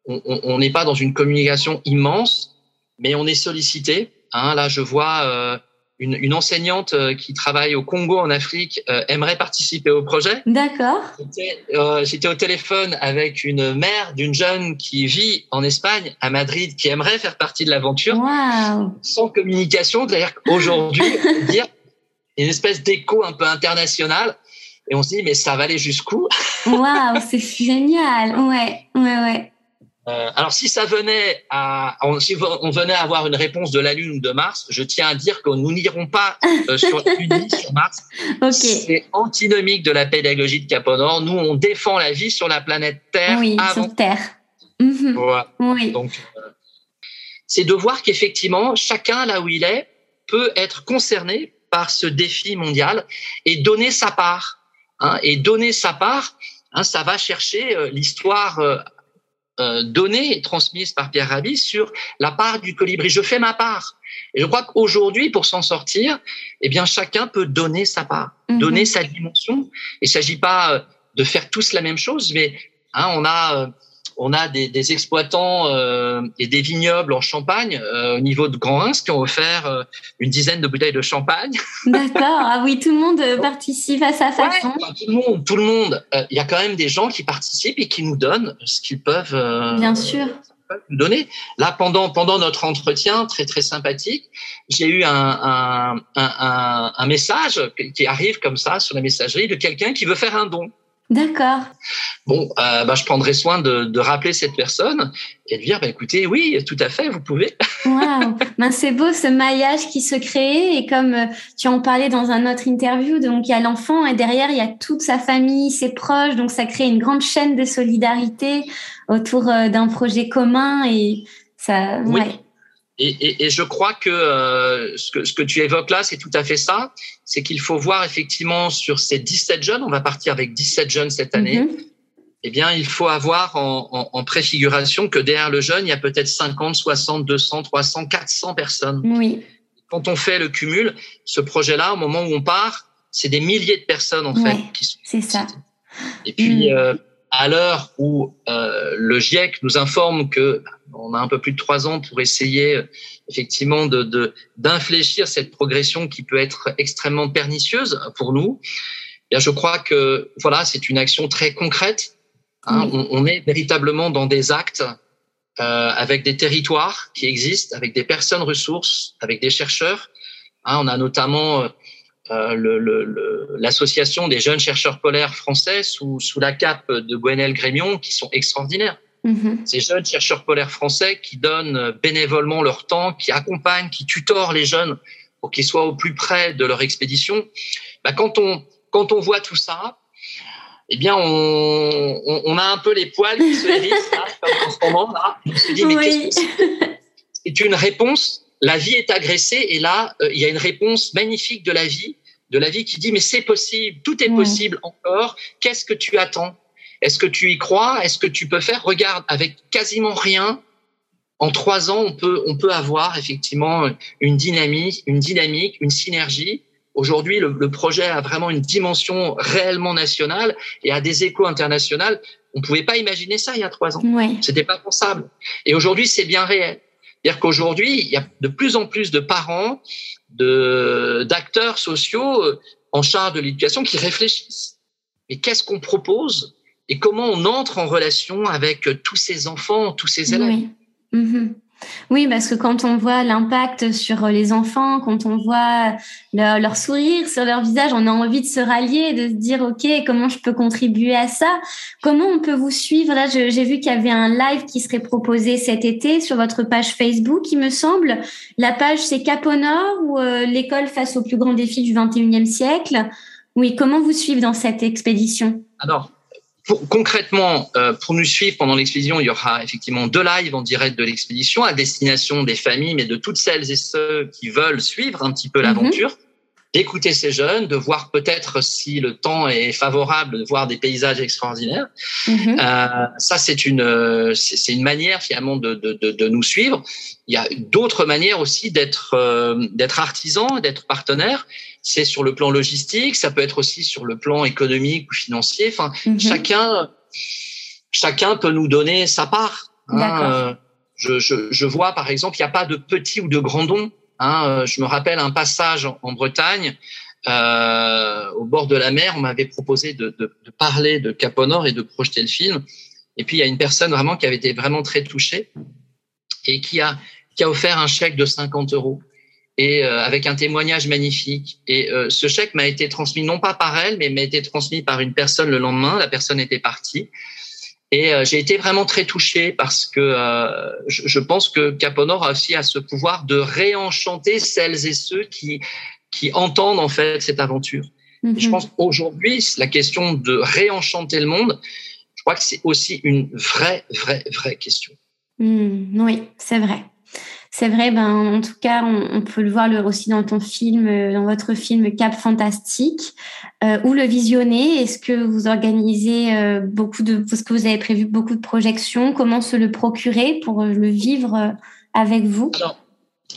on n'est pas dans une communication immense, mais on est sollicité. Hein, là, je vois euh, une, une, enseignante euh, qui travaille au Congo en Afrique euh, aimerait participer au projet. D'accord. J'étais euh, au téléphone avec une mère d'une jeune qui vit en Espagne, à Madrid, qui aimerait faire partie de l'aventure. Wow. Sans communication, c'est-à-dire qu'aujourd'hui, dire une espèce d'écho un peu international. Et on se dit, mais ça va aller jusqu'où? Waouh, c'est génial. Ouais, ouais, ouais. Euh, alors, si ça venait à, si on venait à avoir une réponse de la Lune ou de Mars, je tiens à dire que nous n'irons pas euh, sur *laughs* Lune sur Mars. Okay. C'est antinomique de la pédagogie de Caponor. Nous, on défend la vie sur la planète Terre. Oui, avant. sur Terre. Mmh. Voilà. Oui. Donc, euh, c'est de voir qu'effectivement, chacun là où il est peut être concerné par ce défi mondial et donner sa part. Hein, et donner sa part, hein, ça va chercher euh, l'histoire euh, euh, donnée et transmise par Pierre Rabhi sur la part du colibri. Je fais ma part. Et je crois qu'aujourd'hui, pour s'en sortir, eh bien, chacun peut donner sa part, Mhm. donner sa dimension. Il ne s'agit pas euh, de faire tous la même chose, mais hein, on a, euh, on a des, exploitants euh, et des vignobles en Champagne euh, au niveau de Grand Ins qui ont offert euh, une dizaine de bouteilles de champagne. *laughs* D'accord. Ah oui, tout le monde participe à sa façon. tout le monde, tout le monde. Il y a quand même des gens qui participent et qui nous donnent ce qu'ils peuvent. Bien sûr. Donner. Là, pendant pendant notre entretien très très sympathique, j'ai eu un, un, un, un message qui arrive comme ça sur la messagerie de quelqu'un qui veut faire un don. D'accord. Bon, euh, bah, je prendrai soin de, de, rappeler cette personne et de dire, bah, écoutez, oui, tout à fait, vous pouvez. *laughs* Waouh, ben, c'est beau ce maillage qui se crée et comme euh, tu en parlais dans un autre interview, donc il y a l'enfant et derrière il y a toute sa famille, ses proches, donc ça crée une grande chaîne de solidarité autour euh, d'un projet commun et ça. Oui. Ouais. Et, et, je crois que, euh, ce que ce que tu évoques là, c'est tout à fait ça. C'est qu'il faut voir effectivement sur ces 17 jeunes, on va partir avec 17 jeunes cette année. Mm-hmm. Eh bien, il faut avoir en, en, en, préfiguration que derrière le jeune, il y a peut-être 50, 60, 200, 300, 400 personnes. Oui. Quand on fait le cumul, ce projet-là, au moment où on part, c'est des milliers de personnes en fait qui sont. C'est ça. Et puis, mm. euh, à l'heure où euh, le GIEC nous informe que on a un peu plus de trois ans pour essayer effectivement de d'infléchir cette progression qui peut être extrêmement pernicieuse pour nous. Eh bien, je crois que voilà, c'est une action très concrète. Hein. On, on, est véritablement dans des actes euh, avec des territoires qui existent, avec des personnes ressources, avec des chercheurs. Hein, on a notamment euh, l'association le, des jeunes chercheurs polaires français sous, sous la cape de Gwenel Grémion qui sont extraordinaires. Mm-hmm. Ces jeunes chercheurs polaires français qui donnent bénévolement leur temps, qui accompagnent, qui tutorent les jeunes pour qu'ils soient au plus près de leur expédition. Bah, quand on quand on voit tout ça, eh bien, on, on, on a un peu les poils qui se *laughs* hérissent là, en ce moment là. On se dit mais oui. c'est une réponse. La vie est agressée et là, euh, il y a une réponse magnifique de la vie, de la vie qui dit mais c'est possible, tout est possible encore. Qu'est-ce que tu attends? Est-ce que tu y crois? Est-ce que tu peux faire? Regarde, avec quasiment rien, en trois ans, on peut, on peut avoir effectivement une dynamique, une dynamique, une synergie. Aujourd'hui, le, le, projet a vraiment une dimension réellement nationale et a des échos internationaux. On pouvait pas imaginer ça il y a trois ans. Ouais. C'était pas pensable. Et aujourd'hui, c'est bien réel. C'est-à-dire qu'aujourd'hui, il y a de plus en plus de parents, d'acteurs sociaux euh, en charge de l'éducation qui réfléchissent. Mais qu'est-ce qu'on propose et comment on entre en relation avec tous ces enfants, tous ces élèves? Oui. Mhm. Oui, parce que quand on voit l'impact sur les enfants, quand on voit leur, sourire sur leur visage, on a envie de se rallier, de se dire, OK, comment je peux contribuer à ça? Comment on peut vous suivre? Là, j'ai vu qu'il y avait un live qui serait proposé cet été sur votre page Facebook, il me semble. La page, c'est Cap au Nord ou euh, l'école face aux plus grands défis du 21e siècle? Oui, comment vous suivre dans cette expédition? Alors, concrètement, euh, pour nous suivre pendant l'expédition, il y aura effectivement deux lives en direct de l'expédition à destination des familles, mais de toutes celles et ceux qui veulent suivre un petit peu mhm. l'aventure, d'écouter ces jeunes, de voir peut-être si le temps est favorable, de voir des paysages extraordinaires. Mhm. Euh, ça, c'est une c'est une manière finalement de, de, de, de, nous suivre. Il y a d'autres manières aussi d'être euh, d'être artisan, d'être partenaire c'est sur le plan logistique, ça peut être aussi sur le plan économique ou financier. Enfin, mhm. chacun, chacun peut nous donner sa part. Hein. Euh, je, je, je, vois par exemple, il n'y a pas de petit ou de grand don. Hein. Euh, je me rappelle un passage en, Bretagne, euh, au bord de la mer, on m'avait proposé de, de, de, parler de Cap Nord et de projeter le film. Et puis il y a une personne vraiment qui avait été vraiment très touchée et qui a qui a offert un chèque de 50 euros et euh, avec un témoignage magnifique. Et euh, ce chèque m'a été transmis non pas par elle, mais m'a été transmis par une personne le lendemain. La personne était partie. Et euh, j'ai été vraiment très touché parce que je, je, pense que Caponor a aussi à ce pouvoir de réenchanter celles et ceux qui qui entendent en fait cette aventure. Et je mhm. pense aujourd'hui la question de réenchanter le monde, je crois que c'est aussi une vraie vraie vraie question. Mmh, oui, c'est vrai c'est vrai, ben, en tout cas, on, peut le voir le, aussi dans ton film, euh, dans votre film Cap Fantastique, euh, où le visionner? Est-ce que vous organisez euh, beaucoup de, que vous avez prévu beaucoup de projections? Comment se le procurer pour le vivre avec vous?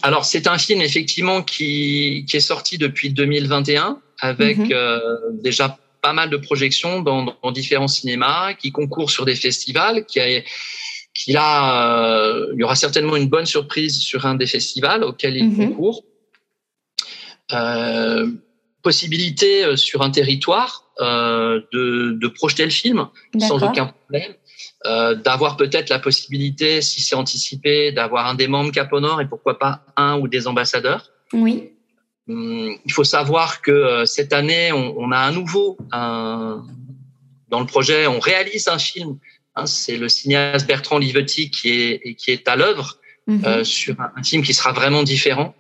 Alors, c'est un film effectivement qui, qui est sorti depuis 2021 avec mhm. déjà pas mal de projections dans, différents cinémas, qui concourt sur des festivals, qui a, qui a, il y aura certainement une bonne surprise sur un des festivals auxquels il mhm. concourt. possibilité sur un territoire de, de, projeter le film sans aucun problème. Euh, d'avoir peut-être la possibilité, si c'est anticipé, d'avoir un des membres Cap et pourquoi pas un ou des ambassadeurs. Oui. Hum, il faut savoir que euh, cette année, on, on a un nouveau un, dans le projet. On réalise un film. Hein, c'est le cinéaste Bertrand Livetti qui est qui est à l'œuvre mhm. euh, sur un, un, film qui sera vraiment différent.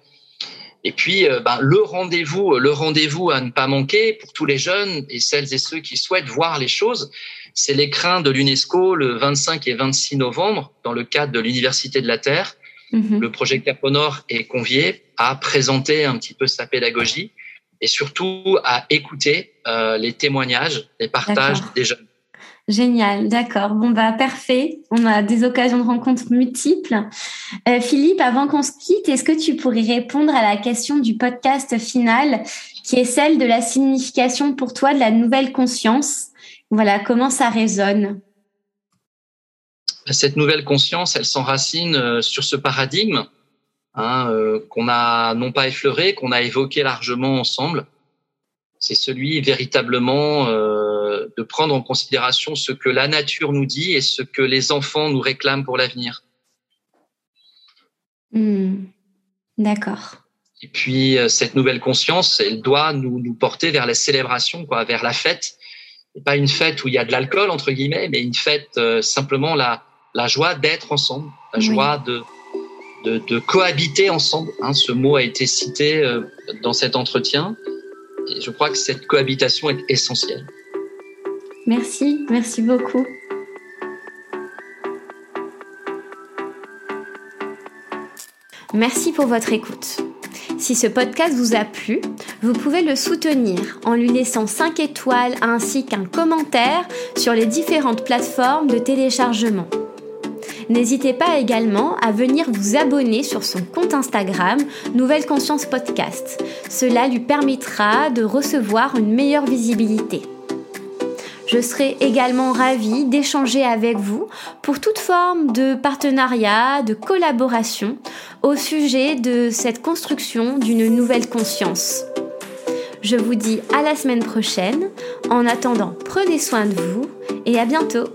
Et puis, euh, ben, le rendez-vous, le rendez-vous à ne pas manquer pour tous les jeunes et celles et ceux qui souhaitent voir les choses, c'est l'écrin de l'UNESCO le 25 et 26 novembre dans le cadre de l'Université de la Terre. Mhm. Le projet Cap Nord est convié à présenter un petit peu sa pédagogie et surtout à écouter euh, les témoignages, les partages des jeunes. Génial, d'accord. Bon, bah, parfait. On a des occasions de rencontres multiples. Euh, Philippe, avant qu'on se quitte, est-ce que tu pourrais répondre à la question du podcast final, qui est celle de la signification pour toi de la nouvelle conscience? Voilà, comment ça résonne? Cette nouvelle conscience, elle s'enracine euh, sur ce paradigme hein, euh, qu'on a non pas effleuré, qu'on a évoqué largement ensemble. C'est celui véritablement de prendre en considération ce que la nature nous dit et ce que les enfants nous réclament pour l'avenir. Hmm. D'accord. Et puis, euh, cette nouvelle conscience, elle doit nous, nous porter vers la célébration, quoi, vers la fête. Et pas une fête où il y a de l'alcool, entre guillemets, mais une fête euh, simplement la, la joie d'être ensemble, la joie de, de, de, cohabiter ensemble. Hein, ce mot a été cité euh, dans cet entretien. Et je crois que cette cohabitation est essentielle. Merci, merci beaucoup. Merci pour votre écoute. Si ce podcast vous a plu, vous pouvez le soutenir en lui laissant 5 étoiles ainsi qu'un commentaire sur les différentes plateformes de téléchargement. N'hésitez pas également à venir vous abonner sur son compte Instagram Nouvelle Conscience Podcast. Cela lui permettra de recevoir une meilleure visibilité. Je serai également ravie d'échanger avec vous pour toute forme de partenariat, de collaboration au sujet de cette construction d'une nouvelle conscience. Je vous dis à la semaine prochaine. En attendant, prenez soin de vous et à bientôt.